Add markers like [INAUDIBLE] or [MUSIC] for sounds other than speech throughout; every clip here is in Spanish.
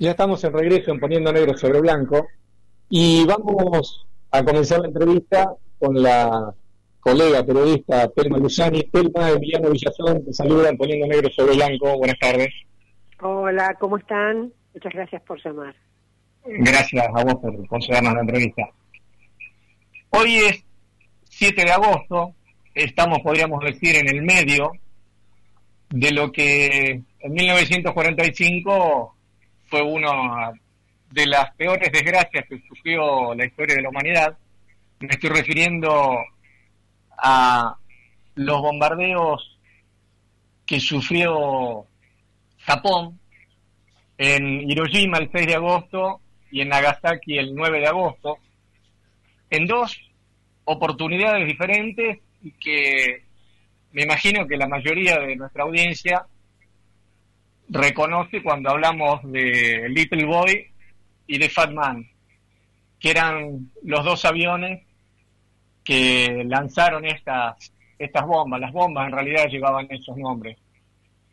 Ya estamos en regreso en Poniendo Negro sobre Blanco y vamos a comenzar la entrevista con la colega periodista Telma Luzani. Telma Emiliano Villazón, te saluda en Poniendo Negro sobre Blanco. Buenas tardes. Hola, ¿cómo están? Muchas gracias por llamar. Gracias a vos por concedernos la entrevista. Hoy es 7 de agosto, estamos, podríamos decir, en el medio de lo que en 1945 fue una de las peores desgracias que sufrió la historia de la humanidad. Me estoy refiriendo a los bombardeos que sufrió Japón en Hiroshima el 6 de agosto y en Nagasaki el 9 de agosto, en dos oportunidades diferentes y que me imagino que la mayoría de nuestra audiencia reconoce cuando hablamos de Little Boy y de Fat Man, que eran los dos aviones que lanzaron estas, estas bombas. Las bombas en realidad llevaban esos nombres.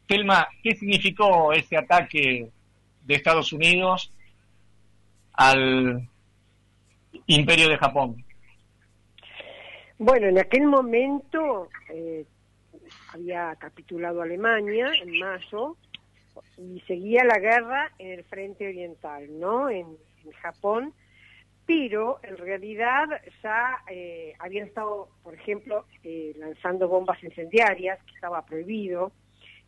Telma, ¿qué significó ese ataque de Estados Unidos al imperio de Japón? Bueno, en aquel momento eh, había capitulado Alemania en mayo y seguía la guerra en el frente oriental, ¿no? En, Japón, pero en realidad ya eh, habían estado, por ejemplo, eh, lanzando bombas incendiarias, que estaba prohibido,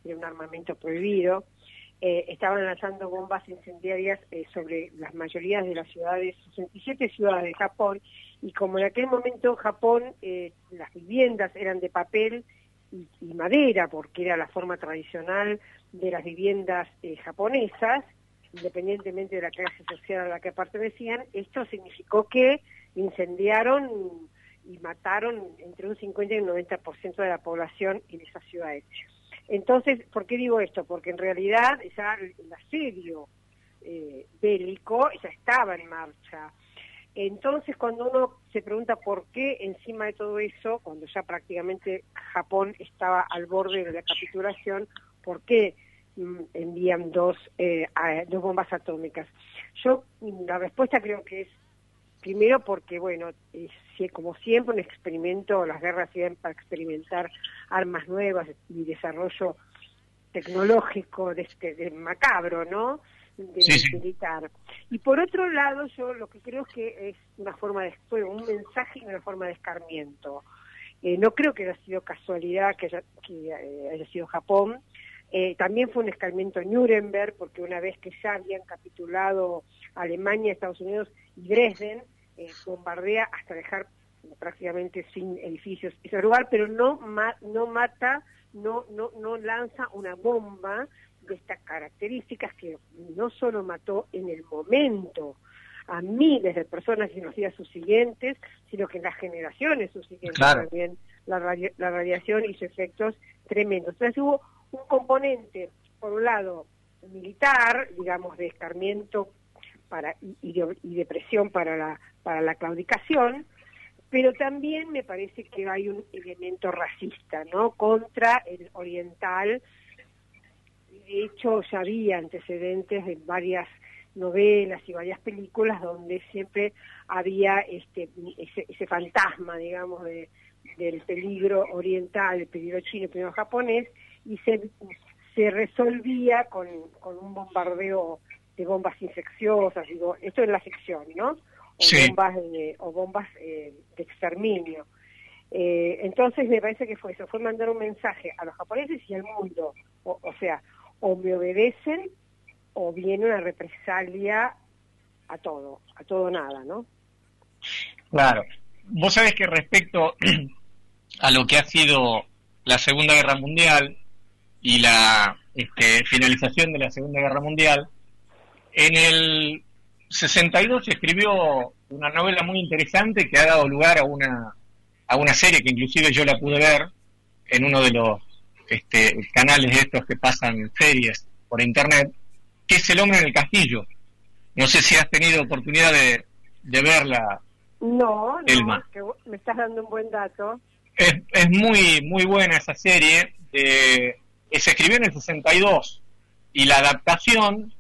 era un armamento prohibido, eh, estaban lanzando bombas incendiarias sobre las mayorías de las ciudades, 67 ciudades de Japón, y como en aquel momento en Japón las viviendas eran de papel y madera, porque era la forma tradicional de las viviendas eh, japonesas, independientemente de la clase social a la que pertenecían, esto significó que incendiaron y mataron entre un 50 y un 90% de la población en esas ciudades. Entonces, ¿por qué digo esto? Porque en realidad ya el asedio eh, bélico ya estaba en marcha. Entonces, cuando uno se pregunta por qué encima de todo eso, cuando ya prácticamente Japón estaba al borde de la capitulación, ¿por qué mm, envían dos, eh, dos bombas atómicas? Yo, la respuesta creo que es, primero porque, bueno, como siempre un experimento, las guerras sirven para experimentar armas nuevas y desarrollo tecnológico de este, macabro, ¿no? De militar. Y por otro lado, yo lo que creo es que es una forma de un mensaje y una forma de escarmiento. Eh, no creo que haya sido casualidad que haya, que eh, haya sido Japón. Eh, también fue un escarmiento en Nuremberg, porque una vez que ya habían capitulado Alemania, Estados Unidos y Dresden, bombardea hasta dejar prácticamente sin edificios ese lugar, pero no, no mata, no, no, no lanza una bomba de estas características que no solo mató en el momento a miles de personas en los días subsiguientes, sino que en las generaciones subsiguientes también la, la radiación hizo efectos tremendos. Entonces hubo un componente, por un lado, militar, digamos, de escarmiento para, y, de, y de presión para la, para la claudicación, pero también me parece que hay un elemento racista, ¿no? Contra el oriental de hecho ya había antecedentes de varias novelas y varias películas donde siempre había este ese, fantasma, digamos, de, del peligro oriental, el peligro chino, el peligro japonés, y se, se resolvía con, con un bombardeo de bombas infecciosas, digo, esto es la ficción, ¿no? O bombas, de, o bombas eh, de exterminio. Eh, entonces me parece que fue eso, fue mandar un mensaje a los japoneses y al mundo, o, o sea, o me obedecen o viene una represalia a todo, a todo nada, ¿no? Claro. Vos sabés que respecto [CLEARS THROAT] a lo que ha sido la Segunda Guerra Mundial y la este, finalización de la Segunda Guerra Mundial, en el 62 se escribió una novela muy interesante que ha dado lugar a una, a una serie que inclusive yo la pude ver en uno de los este, canales estos que pasan series por internet, que es El hombre en el castillo. No sé si has tenido oportunidad de, verla. No, no, me estás dando un buen dato. Es, es muy, muy buena esa serie. se escribió en el 62 y la adaptación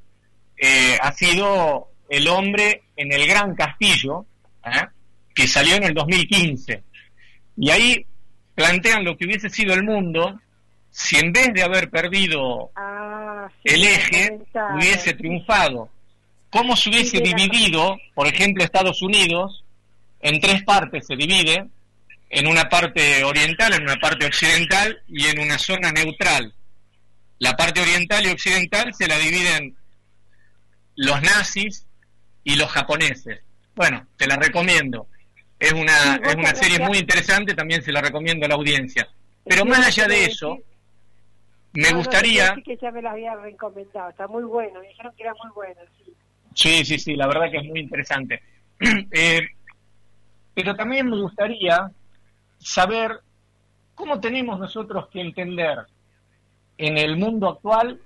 eh, ha sido el hombre en el Gran Castillo, ¿eh? que salió en el 2015. Y ahí plantean lo que hubiese sido el mundo si en vez de haber perdido ah, el eje, hubiese triunfado. ¿Cómo se hubiese dividido, por ejemplo, Estados Unidos, en tres partes se divide, en una parte oriental, en una parte occidental y en una zona neutral? La parte oriental y occidental se la dividen los nazis y los japoneses. Bueno, te la recomiendo. Es una, es una serie muy interesante, también se la recomiendo a la audiencia. Pero más allá de eso, me gustaría... que ya me la había recomendado, está muy bueno, me dijeron que era muy bueno, sí. Sí, sí, sí, la verdad que es muy interesante. [CLEARS THROAT] Eh, pero también me gustaría saber cómo tenemos nosotros que entender en el mundo actual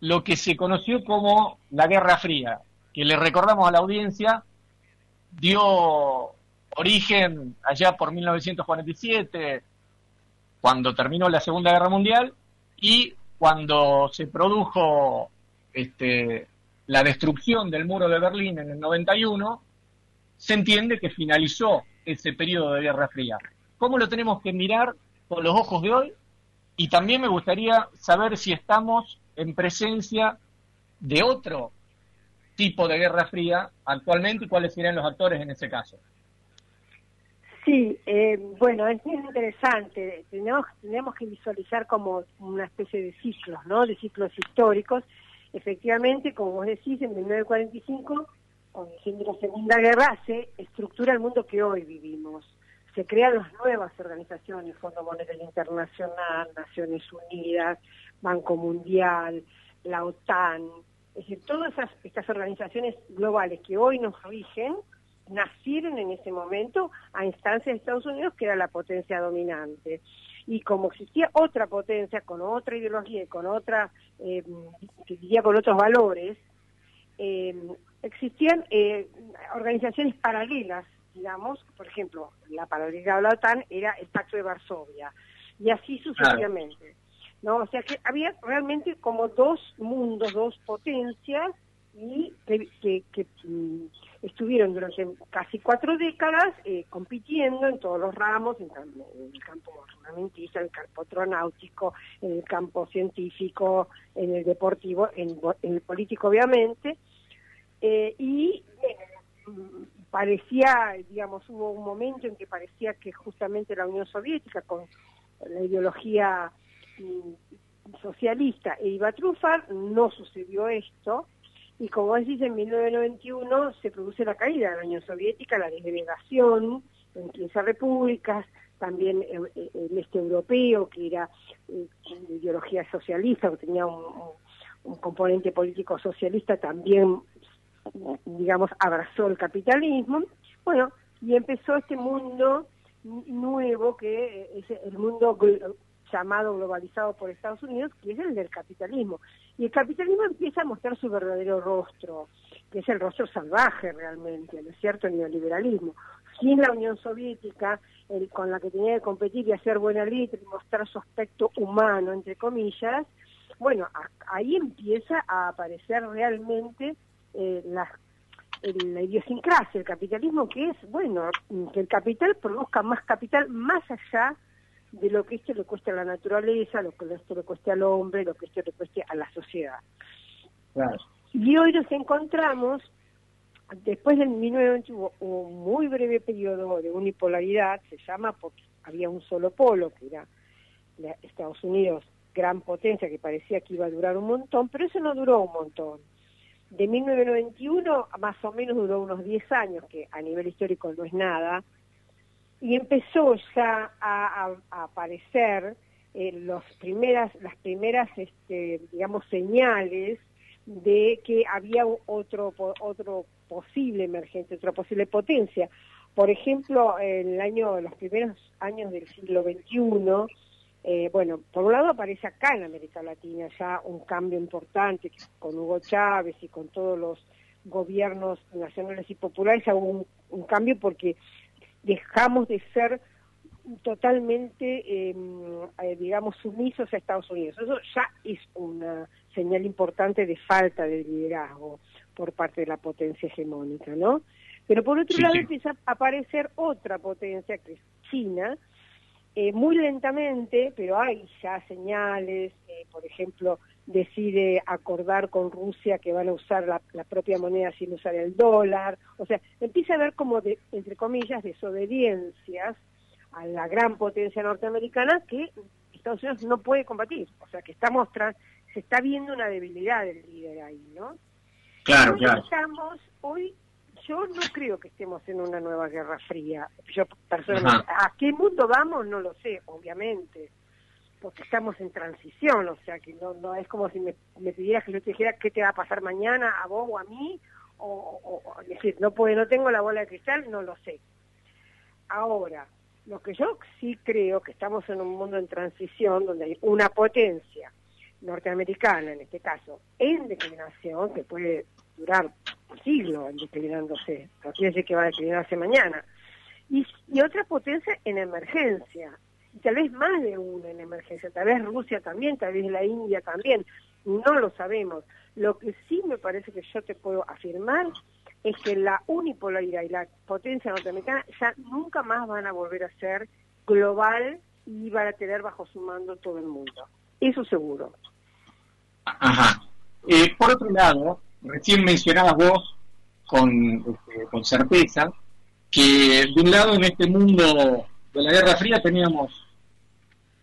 lo que se conoció como la Guerra Fría, que le recordamos a la audiencia, dio origen allá por 1947, cuando terminó la Segunda Guerra Mundial, y cuando se produjo este, la destrucción del muro de Berlín en el 91, se entiende que finalizó ese periodo de Guerra Fría. ¿Cómo lo tenemos que mirar con los ojos de hoy? Y también me gustaría saber si estamos en presencia de otro tipo de Guerra Fría actualmente y cuáles serían los actores en ese caso. Sí, eh, bueno, es muy interesante. Tenemos, que visualizar como una especie de ciclos, ¿no? De ciclos históricos. Efectivamente, como vos decís, en 1945, con el fin de la Segunda Guerra, se estructura el mundo que hoy vivimos. Se crean las nuevas organizaciones, Fondo Monetario Internacional, Naciones Unidas, Banco Mundial, la OTAN, es decir, todas estas organizaciones globales que hoy nos rigen, nacieron en ese momento a instancias de Estados Unidos, que era la potencia dominante. Y como existía otra potencia, con otra ideología y con otra, eh, diría con otros valores, eh, existían eh, organizaciones paralelas, digamos, por ejemplo, la paralela de la OTAN era el Pacto de Varsovia, y así sucesivamente. ¿no? O sea que había realmente como dos mundos, dos potencias, y que, mm, estuvieron durante casi cuatro décadas eh, compitiendo en todos los ramos, en, el campo ornamentista, en el campo astronáutico, en el campo científico, en el deportivo, en, el político obviamente, eh, y mm, parecía, digamos, hubo un momento en que parecía que justamente la Unión Soviética, con la ideología mm, socialista, e iba a triunfar, no sucedió esto, y como decís, en 1991 se produce la caída de la Unión Soviética, la desgregación en 15 repúblicas, también el este europeo, que era eh, de ideología socialista, que tenía un, componente político socialista, también, digamos, abrazó el capitalismo. Bueno, y empezó este mundo nuevo que es el mundo llamado globalizado por Estados Unidos, que es el del capitalismo. Y el capitalismo empieza a mostrar su verdadero rostro, que es el rostro salvaje realmente, ¿no es cierto? El neoliberalismo. Sin la Unión Soviética, el, con la que tenía que competir y hacer buena letra y mostrar su aspecto humano, entre comillas, bueno, ahí empieza a aparecer realmente eh, la idiosincrasia, el capitalismo que es, bueno, que el capital produzca más capital más allá de lo que esto le cueste a la naturaleza, lo que esto le cueste al hombre, lo que esto le cueste a la sociedad. Y hoy nos encontramos, después del 1921, un muy breve periodo de unipolaridad, se llama porque había un solo polo, que era Estados Unidos, gran potencia, que parecía que iba a durar un montón, pero eso no duró un montón. De 1991 más o menos duró unos 10 años, que a nivel histórico no es nada, y empezó ya a, aparecer eh, los primeras, las primeras, este, digamos, señales de que había otro, otro posible emergente, otra posible potencia. Por ejemplo, en el año, los primeros años del siglo XXI, eh, bueno, por un lado aparece acá en América Latina ya un cambio importante con Hugo Chávez y con todos los gobiernos nacionales y populares, hubo un cambio porque dejamos de ser totalmente, em, eh, digamos, sumisos a Estados Unidos. Eso ya es una señal importante de falta de liderazgo por parte de la potencia hegemónica, ¿no? Pero por otro lado empieza a aparecer otra potencia que es China, eh, muy lentamente, pero hay ya señales, eh, por ejemplo, decide acordar con Rusia que van a usar la, propia moneda sin usar el dólar, o sea, empieza a haber como, de, entre comillas, desobediencias a la gran potencia norteamericana que Estados Unidos no puede combatir, o sea, que está mostrando, se está viendo una debilidad del líder ahí, ¿no? Claro, claro. Estamos hoy yo no creo que estemos en una nueva guerra fría. Yo personalmente, ¿a qué mundo vamos? No lo sé, obviamente, porque estamos en transición, o sea que no, no es como si me, pidieras que yo te dijera qué te va a pasar mañana a vos o a mí, o, o, decir, no puede, no tengo la bola de cristal, no lo sé. Ahora, lo que yo sí creo que estamos en un mundo en transición donde hay una potencia norteamericana, en este caso, en declinación, que puede durar siglo declinándose, no quiere decir que va a declinarse mañana. Y, y otra potencia en emergencia, y tal vez más de una en emergencia, tal vez Rusia también, tal vez la India también, no lo sabemos. Lo que sí me parece que yo te puedo afirmar es que la unipolaridad y la potencia norteamericana ya nunca más van a volver a ser global y van a tener bajo su mando todo el mundo. Eso seguro. Ajá. Eh, por otro lado, recién mencionabas vos con, este, con certeza que de un lado en este mundo de la Guerra Fría teníamos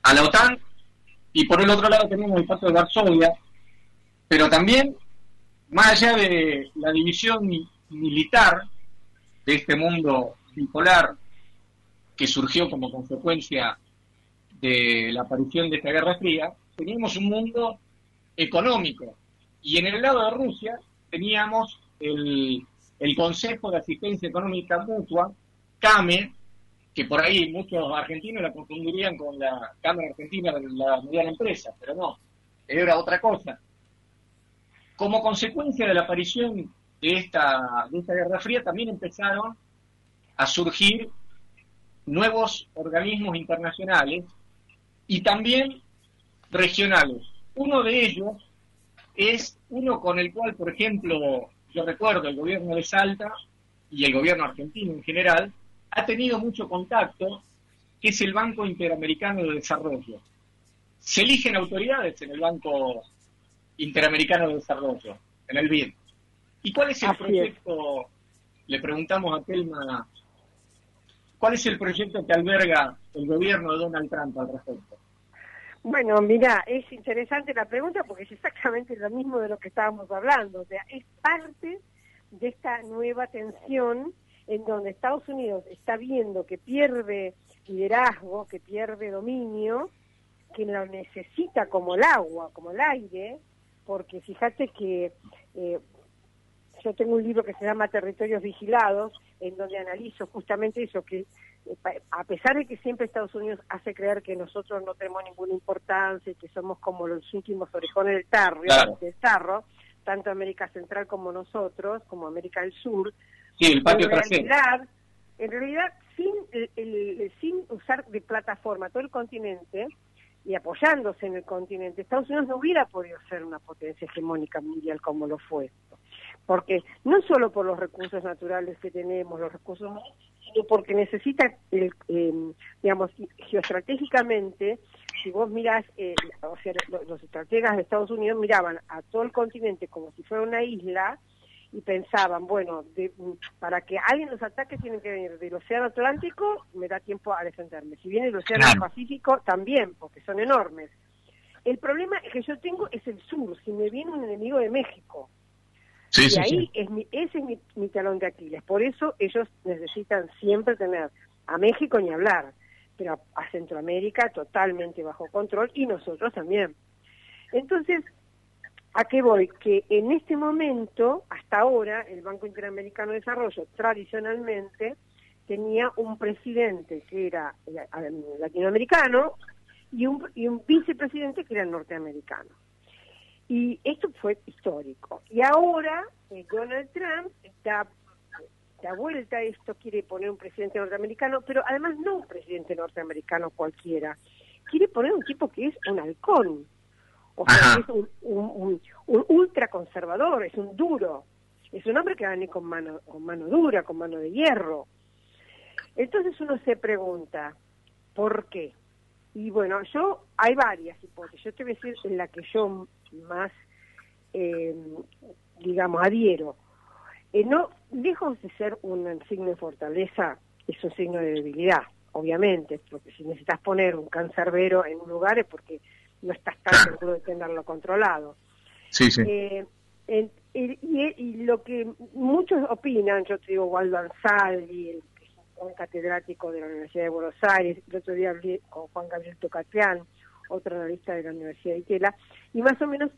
a la OTAN y por el otro lado teníamos el Pacto de Varsovia, pero también, más allá de la división militar de este mundo bipolar que surgió como consecuencia de la aparición de esta Guerra Fría, teníamos un mundo económico. Y en el lado de Rusia teníamos el, Consejo de Asistencia Económica Mutua, CAME, que por ahí muchos argentinos la confundirían con la Cámara Argentina de la Mediana Empresa, pero no, era otra cosa. Como consecuencia de la aparición de esta, de esta Guerra Fría, también empezaron a surgir nuevos organismos internacionales y también regionales. Uno de ellos es uno con el cual, por ejemplo, yo recuerdo el gobierno de Salta y el gobierno argentino en general, ha tenido mucho contacto, que es el Banco Interamericano de Desarrollo. Se eligen autoridades en el Banco Interamericano de Desarrollo, en el BID. ¿Y cuál es el proyecto? Le preguntamos a Telma, ¿cuál es el proyecto que alberga el gobierno de Donald Trump al respecto? Bueno, mira, es interesante la pregunta porque es exactamente lo mismo de lo que estábamos hablando. O sea, es parte de esta nueva tensión en donde Estados Unidos está viendo que pierde liderazgo, que pierde dominio, que lo necesita como el agua, como el aire, porque fíjate que eh, yo tengo un libro que se llama Territorios Vigilados, en donde analizo justamente eso, que a pesar de que siempre Estados Unidos hace creer que nosotros no tenemos ninguna importancia y que somos como los últimos orejones del tarro, del tarro tanto América Central como nosotros, como América del Sur, en realidad, en realidad sin, sin usar de plataforma todo el continente y apoyándose en el continente, Estados Unidos no hubiera podido ser una potencia hegemónica mundial como lo fue. Porque no solo por los recursos naturales que tenemos, los recursos porque necesita, el, em, digamos, geoestratégicamente, si vos mirás, eh, o sea, los, estrategas de Estados Unidos miraban a todo el continente como si fuera una isla y pensaban, bueno, para que alguien los ataque tienen que venir del Océano Atlántico, me da tiempo a defenderme. Si viene del Océano Pacífico, también, porque son enormes. El problema que yo tengo es el sur, si me viene un enemigo de México, y ahí Es ese es mi, talón de Aquiles. Por eso ellos necesitan siempre tener a México ni hablar, pero a, Centroamérica totalmente bajo control y nosotros también. Entonces, ¿a qué voy? Que en este momento, hasta ahora, el Banco Interamericano de Desarrollo tradicionalmente tenía un presidente que era eh, latinoamericano y un, y un vicepresidente que era norteamericano. Y esto fue histórico. Y ahora eh, Donald Trump da, da vuelta a esto, quiere poner un presidente norteamericano, pero además no un presidente norteamericano cualquiera. Quiere poner un tipo que es un halcón, O sea, es un, un, un, ultraconservador, es un duro. Es un hombre que va a venir con mano, con mano dura, con mano de hierro. Entonces uno se pregunta, ¿por qué? Y bueno, yo, hay varias hipótesis. Yo te voy a decir en la que yo más, eh, digamos, adhiero. Eh, no, lejos de ser un signo de fortaleza, es un signo de debilidad, obviamente, porque si necesitas poner un cancerbero en un lugar es porque no estás tan seguro de tenerlo controlado. Sí, sí. Eh, y, lo que muchos opinan, yo te digo, Waldo Ansaldi, el, un catedrático de la Universidad de Buenos Aires, el otro día hablé con Juan Gabriel Tocatrián, otro analista de la Universidad de Itela, y más o menos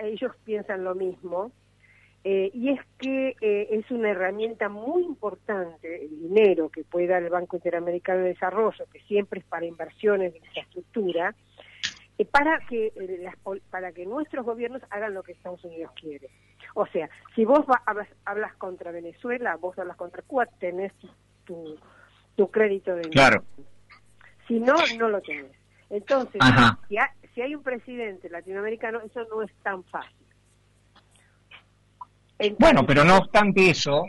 ellos piensan lo mismo, eh, y es que eh, es una herramienta muy importante, el dinero que puede dar el Banco Interamericano de Desarrollo, que siempre es para inversiones de infraestructura, para que las, para que nuestros gobiernos hagan lo que Estados Unidos quiere. O sea, si vos hablas, contra Venezuela, vos hablas contra Cuba, tenés tu, tu crédito de Claro. Si no, no lo tenés. Entonces, si, si hay un presidente latinoamericano, eso no es tan fácil bueno, pero no obstante eso,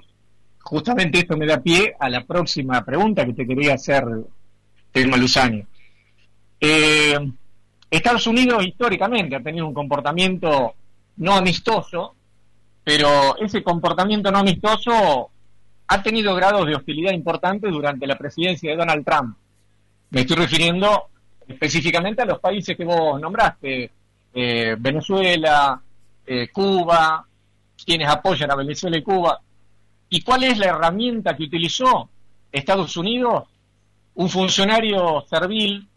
justamente esto me da pie a la próxima pregunta que te quería hacer, Telma Luzani. Eh, Estados Unidos históricamente ha tenido un comportamiento no amistoso, pero ese comportamiento no amistoso ha tenido grados de hostilidad importantes durante la presidencia de Donald Trump. Me estoy refiriendo específicamente a los países que vos nombraste, eh, Venezuela, eh, Cuba, quienes apoyan a Venezuela y Cuba. ¿Y cuál es la herramienta que utilizó Estados Unidos? Un funcionario servil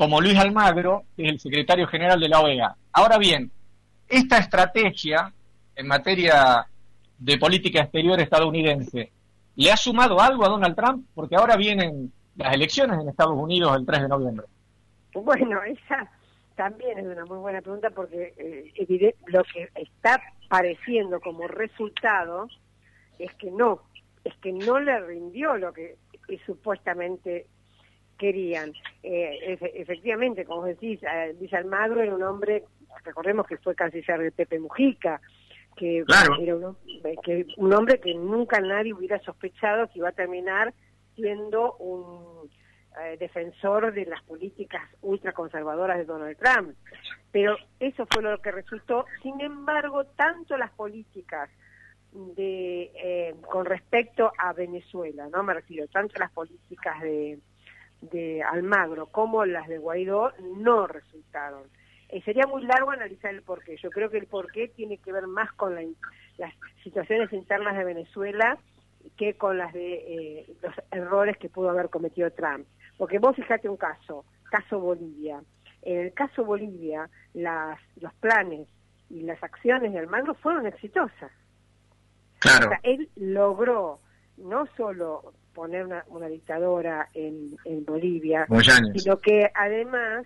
como Luis Almagro, que es el secretario general de la OEA. Ahora bien, esta estrategia en materia de política exterior estadounidense, ¿le ha sumado algo a Donald Trump? Porque ahora vienen las elecciones en Estados Unidos el 3 de noviembre. Bueno, esa también es una muy buena pregunta porque eh, lo que está pareciendo como resultado es que no, es que no le rindió lo que, supuestamente querían. Eh, efectivamente, como decís, eh, Luis Almagro era un hombre, recordemos que fue canciller de Pepe Mujica, que era un, que un hombre que nunca nadie hubiera sospechado que iba a terminar siendo un eh, defensor de las políticas ultraconservadoras de Donald Trump. Pero eso fue lo que resultó. Sin embargo, tanto las políticas de eh, con respecto a Venezuela, no me refiero tanto las políticas de, de Almagro como las de Guaidó no resultaron. Eh, sería muy largo analizar el porqué. Yo creo que el porqué tiene que ver más con las situaciones internas de Venezuela que con las de los errores que pudo haber cometido Trump. Porque vos fijate un caso, caso Bolivia. En el caso Bolivia, las, los planes y las acciones de Almagro fueron exitosas. Claro. él logró no solo poner una, una dictadora en, en Bolivia, sino que además,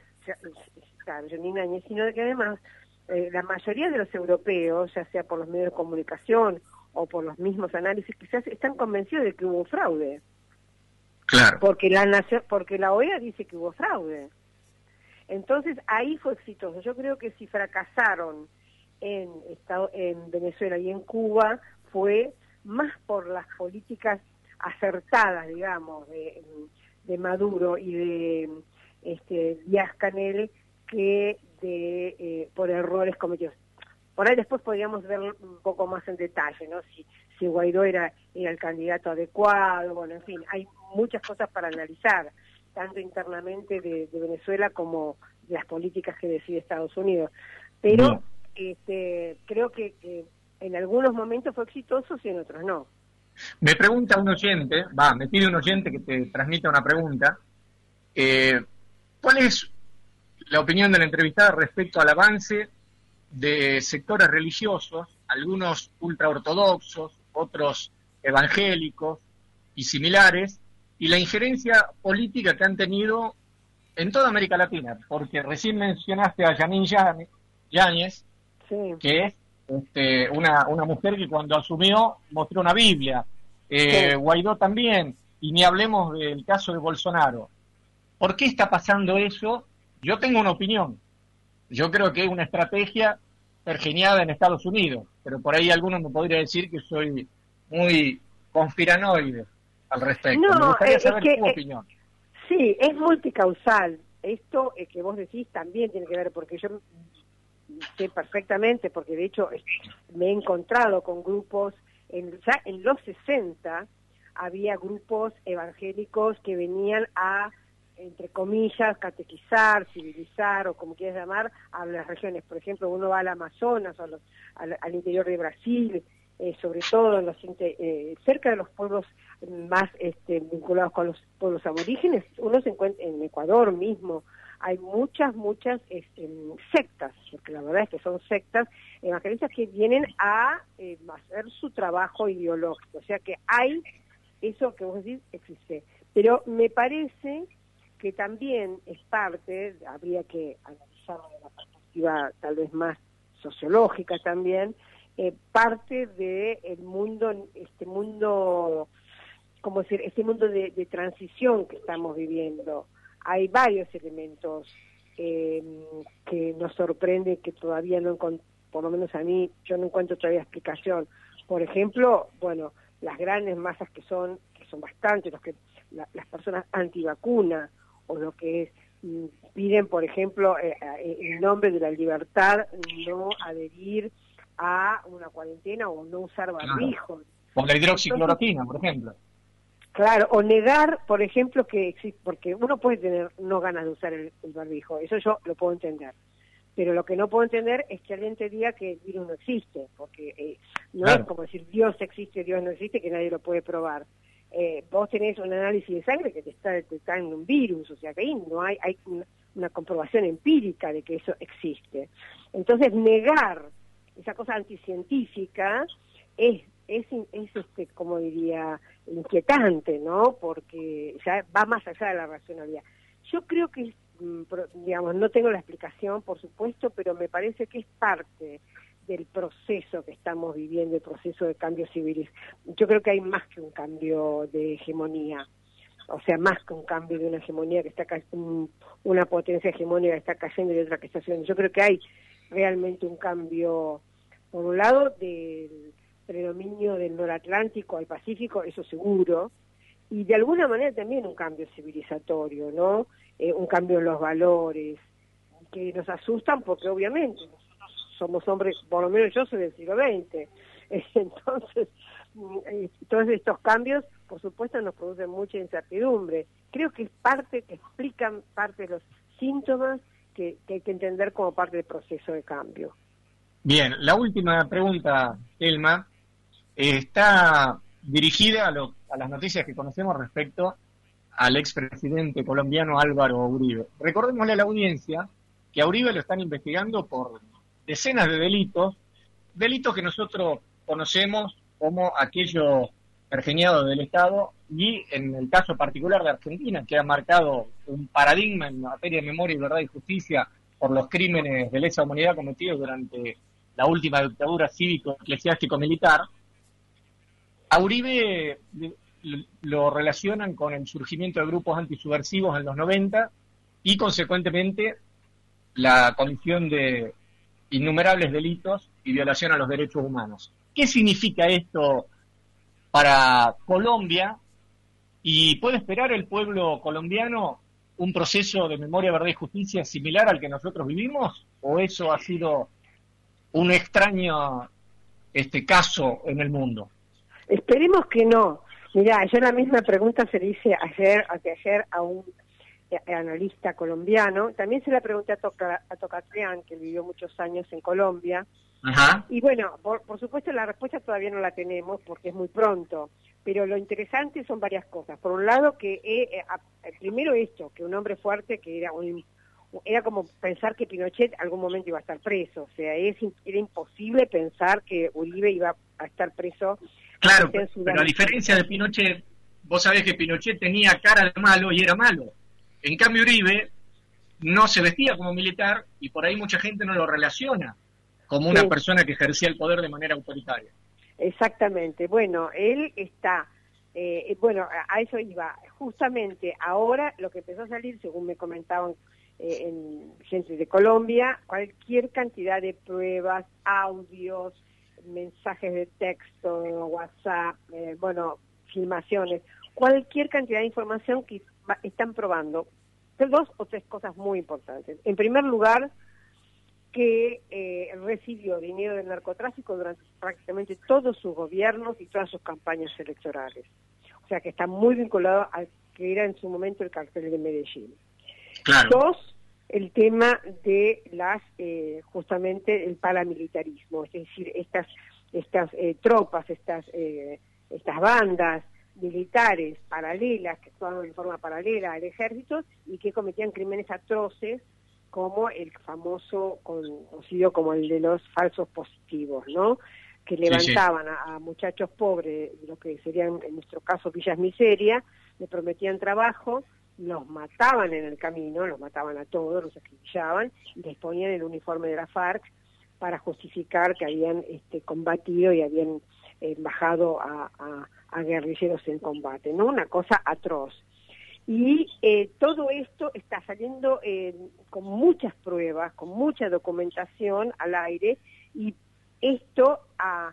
claro, sino que además eh, la mayoría de los europeos, ya sea por los medios de comunicación o por los mismos análisis, quizás están convencidos de que hubo fraude. Porque la nación, porque la OEA dice que hubo fraude. Entonces ahí fue exitoso. Yo creo que si fracasaron en, en Venezuela y en Cuba fue más por las políticas acertadas, digamos, de, de Maduro y de este, Díaz Canel que de eh, por errores cometidos. Por ahí después podríamos ver un poco más en detalle, ¿no? Si, si Guaidó era, era el candidato adecuado, bueno, en fin, hay muchas cosas para analizar, tanto internamente de, Venezuela como de las políticas que decide Estados Unidos. Pero este, creo que, en algunos momentos fue exitoso y en otros no. Me pregunta un oyente, va, me pide un oyente que te transmita una pregunta. Eh, ¿Cuál es la opinión de la entrevistada respecto al avance de sectores religiosos, algunos ultraortodoxos, otros evangélicos y similares, y la injerencia política que han tenido en toda América Latina, porque recién mencionaste a Janine Yáñez, que es este, una, una mujer que cuando asumió mostró una Biblia, eh, Guaidó también, y ni hablemos del caso de Bolsonaro. ¿Por qué está pasando eso? Yo tengo una opinión. yo creo que es una estrategia pergeniada en Estados Unidos, pero por ahí algunos me podría decir que soy muy conspiranoide al respecto. No, me gustaría es saber que, tu eh, opinión. Sí, es multicausal. Esto eh, que vos decís también tiene que ver, porque yo sé perfectamente, porque de hecho me he encontrado con grupos, en, ya en los 60 había grupos evangélicos que venían a, entre comillas, catequizar, civilizar o como quieras llamar, a las regiones. Por ejemplo, uno va al Amazonas, a los- al, interior de Brasil, eh, sobre todo en los, eh, cerca de los pueblos más este, vinculados con los pueblos aborígenes, uno se encuentra en Ecuador mismo, hay muchas, muchas este, sectas, porque la verdad es que son sectas evangelistas que vienen a eh, hacer su trabajo ideológico, o sea que hay eso que vos decís existe, pero me parece que también es parte, habría que analizarlo de la perspectiva tal vez más sociológica también, eh, parte de el mundo, este mundo, como decir, este mundo de transición que estamos viviendo. Hay varios elementos eh, que nos sorprende que todavía no por lo menos a mí, yo no encuentro todavía explicación. Por ejemplo, bueno, las grandes masas que son, que son bastantes, los que la- las personas antivacuna o lo que es mm, piden, por ejemplo, eh, eh, en nombre de la libertad no adherir a una cuarentena o no usar barbijo. Con la hidroxicloroquina, por ejemplo. Claro, o negar, por ejemplo, que existe, porque uno puede tener no ganas de usar el, el barbijo, eso yo lo puedo entender. Pero lo que no puedo entender es que alguien te diga que el virus no existe, porque eh, no Claro. es como decir Dios existe, Dios no existe, que nadie lo puede probar. Eh, vos tenés un análisis de sangre que te está detectando un virus, o sea que ahí no hay, hay una, una comprobación empírica de que eso existe. Entonces, negar esa cosa anticientífica es, es, es este, como diría, inquietante, ¿no? Porque ya va más allá de la racionalidad. Yo creo que, mm, digamos, no tengo la explicación, por supuesto, pero me parece que es parte del proceso que estamos viviendo, el proceso de cambio civil. Yo creo que hay más que un cambio de hegemonía, o sea, más que un cambio de una hegemonía que está una potencia hegemónica que está cayendo y otra que está subiendo. Yo creo que hay realmente un cambio, por un lado, del predominio del noratlántico al Pacífico, eso seguro, y de alguna manera también un cambio civilizatorio, ¿no? Eh, un cambio en los valores, que nos asustan porque obviamente nosotros somos hombres, por lo menos yo soy del siglo XX, [LAUGHS] entonces eh, todos estos cambios, por supuesto, nos producen mucha incertidumbre. Creo que es parte, que explican parte de los síntomas que, que hay que entender como parte del proceso de cambio. Bien, la última pregunta, Elma, está dirigida a, lo- a las noticias que conocemos respecto al expresidente colombiano Álvaro Uribe. Recordémosle a la audiencia que a Uribe lo están investigando por decenas de delitos, delitos que nosotros conocemos como aquello pergeñado del Estado y en el caso particular de Argentina, que ha marcado un paradigma en materia de memoria y verdad y justicia por los crímenes de lesa humanidad cometidos durante la última dictadura cívico-eclesiástico-militar, a Uribe le- lo relacionan con el surgimiento de grupos antisubversivos en los 90 y consecuentemente la comisión de innumerables delitos y violación a los derechos humanos. ¿Qué significa esto para Colombia? ¿Y puede esperar el pueblo colombiano un proceso de memoria, verdad y justicia similar al que nosotros vivimos? ¿O eso ha sido un extraño este caso en el mundo? Esperemos que no. Mirá, yo la misma pregunta se le hice ayer, ayer a un eh, analista colombiano. También se la pregunté a, Toca, a Tocatrián, que vivió muchos años en Colombia. Ajá. Y bueno, por, por supuesto la respuesta todavía no la tenemos porque es muy pronto. Pero lo interesante son varias cosas. Por un lado, que eh, eh, eh, primero esto, que un hombre fuerte que era un era como pensar que Pinochet algún momento iba a estar preso. O sea, es, era imposible pensar que Uribe iba a estar preso. Claro, pero a diferencia de Pinochet, vos sabés que Pinochet tenía cara de malo y era malo. En cambio, Uribe no se vestía como militar y por ahí mucha gente no lo relaciona como una Sí. persona que ejercía el poder de manera autoritaria. Exactamente. Bueno, él está, eh, bueno, a a eso iba. Justamente ahora lo que empezó a salir, según me comentaban eh, en gente de Colombia, cualquier cantidad de pruebas, audios, mensajes de texto, WhatsApp, eh, bueno, filmaciones, cualquier cantidad de información que están probando. Dos o tres cosas muy importantes. En primer lugar, que eh, recibió dinero del narcotráfico durante prácticamente todos sus gobiernos y todas sus campañas electorales. O sea que está muy vinculado al que era en su momento el cartel de Medellín. Dos, el tema de las, eh, justamente el paramilitarismo, es decir, estas, estas eh, tropas, estas, eh, estas bandas militares paralelas que actuaban de forma paralela al ejército y que cometían crímenes atroces como el famoso conocido como el de los falsos positivos, ¿no? Que levantaban A, muchachos pobres, lo que serían en nuestro caso villas miseria, le prometían trabajo, los mataban en el camino, los mataban a todos, los acribillaban y les ponían el uniforme de la FARC para justificar que habían este, combatido y habían eh, bajado a, guerrilleros en combate, ¿no? Una cosa atroz. Y eh, todo esto está saliendo eh, con muchas pruebas, con mucha documentación al aire y esto ha,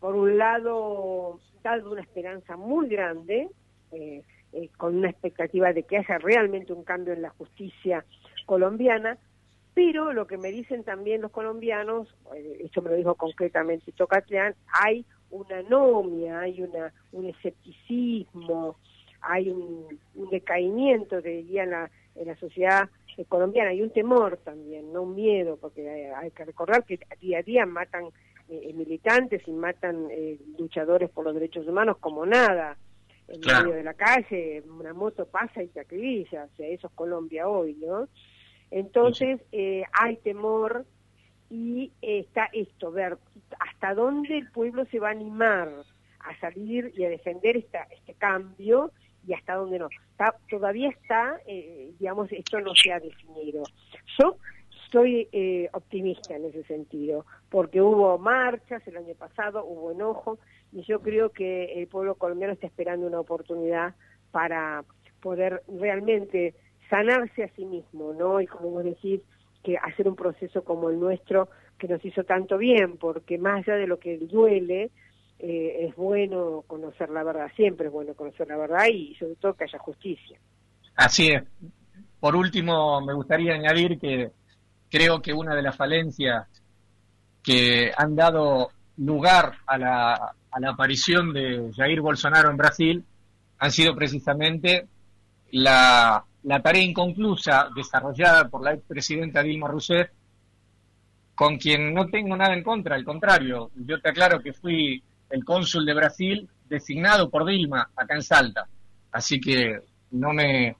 por un lado, dado una esperanza muy grande, eh, con una expectativa de que haya realmente un cambio en la justicia colombiana, pero lo que me dicen también los colombianos, eh, esto me lo dijo concretamente Tocatleán, hay una anomia, hay una, un escepticismo, hay un, decaimiento, diría, en la, sociedad colombiana, hay un temor también, no un miedo, porque hay, que recordar que día a día matan eh, militantes y matan luchadores por los derechos humanos como nada en medio de la calle, una moto pasa y te acribilla, o sea, eso es Colombia hoy, ¿no? Entonces eh, hay temor y está esto, ver hasta dónde el pueblo se va a animar a salir y a defender esta, este cambio y hasta dónde no. Está, todavía está, eh, digamos, esto no se ha definido. Yo soy eh, optimista en ese sentido, porque hubo marchas el año pasado, hubo enojo, y yo creo que el pueblo colombiano está esperando una oportunidad para poder realmente sanarse a sí mismo, ¿no? Y como vos decís, que hacer un proceso como el nuestro que nos hizo tanto bien, porque más allá de lo que duele, eh, es bueno conocer la verdad, siempre es bueno conocer la verdad y sobre todo que haya justicia. Así es. Por último, me gustaría añadir que creo que una de las falencias que han dado lugar a la, a la aparición de Jair Bolsonaro en Brasil han sido precisamente la, tarea inconclusa desarrollada por la expresidenta Dilma Rousseff, con quien no tengo nada en contra, al contrario, yo te aclaro que fui el cónsul de Brasil designado por Dilma acá en Salta, así que no me,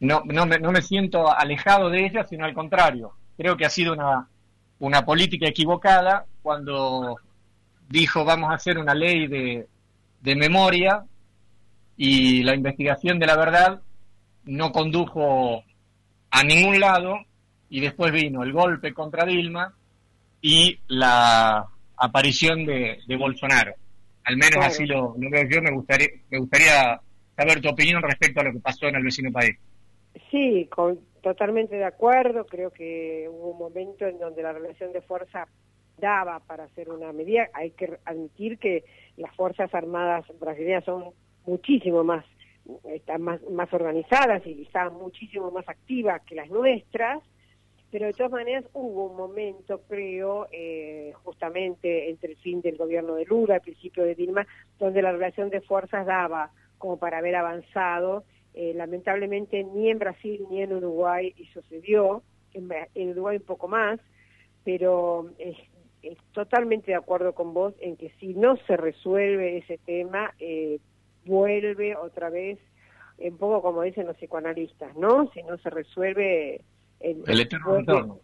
no, no me, no me siento alejado de ella, sino al contrario, creo que ha sido una, una política equivocada cuando dijo vamos a hacer una ley de, de memoria y la investigación de la verdad no condujo a ningún lado y después vino el golpe contra Dilma y la aparición de, de Bolsonaro. Al menos así lo, lo, veo yo, me gustaría, me gustaría saber tu opinión respecto a lo que pasó en el vecino país. Sí, con, totalmente de acuerdo, creo que hubo un momento en donde la relación de fuerza daba para hacer una medida. Hay que admitir que las Fuerzas Armadas brasileñas son muchísimo más, están más, organizadas y están muchísimo más activas que las nuestras, pero de todas maneras hubo un momento, creo, eh, justamente entre el fin del gobierno de Lula, el principio de Dilma, donde la relación de fuerzas daba como para haber avanzado. Eh, lamentablemente ni en Brasil ni en Uruguay y sucedió, en, en Uruguay un poco más, pero totalmente de acuerdo con vos en que si no se resuelve ese tema, eh, vuelve otra vez, un poco como dicen los psicoanalistas, ¿no? Si no se resuelve... El, eterno retorno.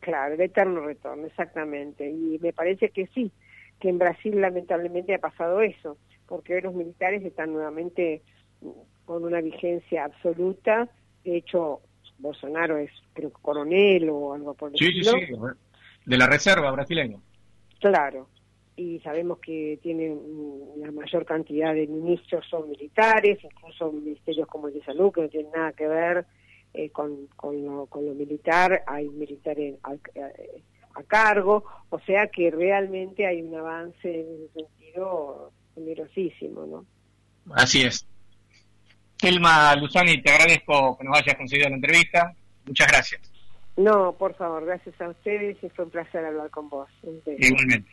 Claro, el eterno retorno, exactamente. Y me parece que sí, que en Brasil lamentablemente ha pasado eso, porque hoy los militares están nuevamente con una vigencia absoluta. De hecho, Bolsonaro es, creo, coronel o algo por el sí, Sí, sí, de la reserva brasileña. Claro, y sabemos que tienen la mayor cantidad de ministros son militares, incluso ministerios como el de salud, que no tienen nada que ver eh, con, con, lo, con lo militar, hay militares a, a, cargo, o sea que realmente hay un avance en ese sentido numerosísimo, ¿no? Así es. Selma Luzani, te agradezco que nos hayas concedido la entrevista. Muchas gracias. No, por favor, gracias a ustedes y fue un placer hablar con vos. Igualmente.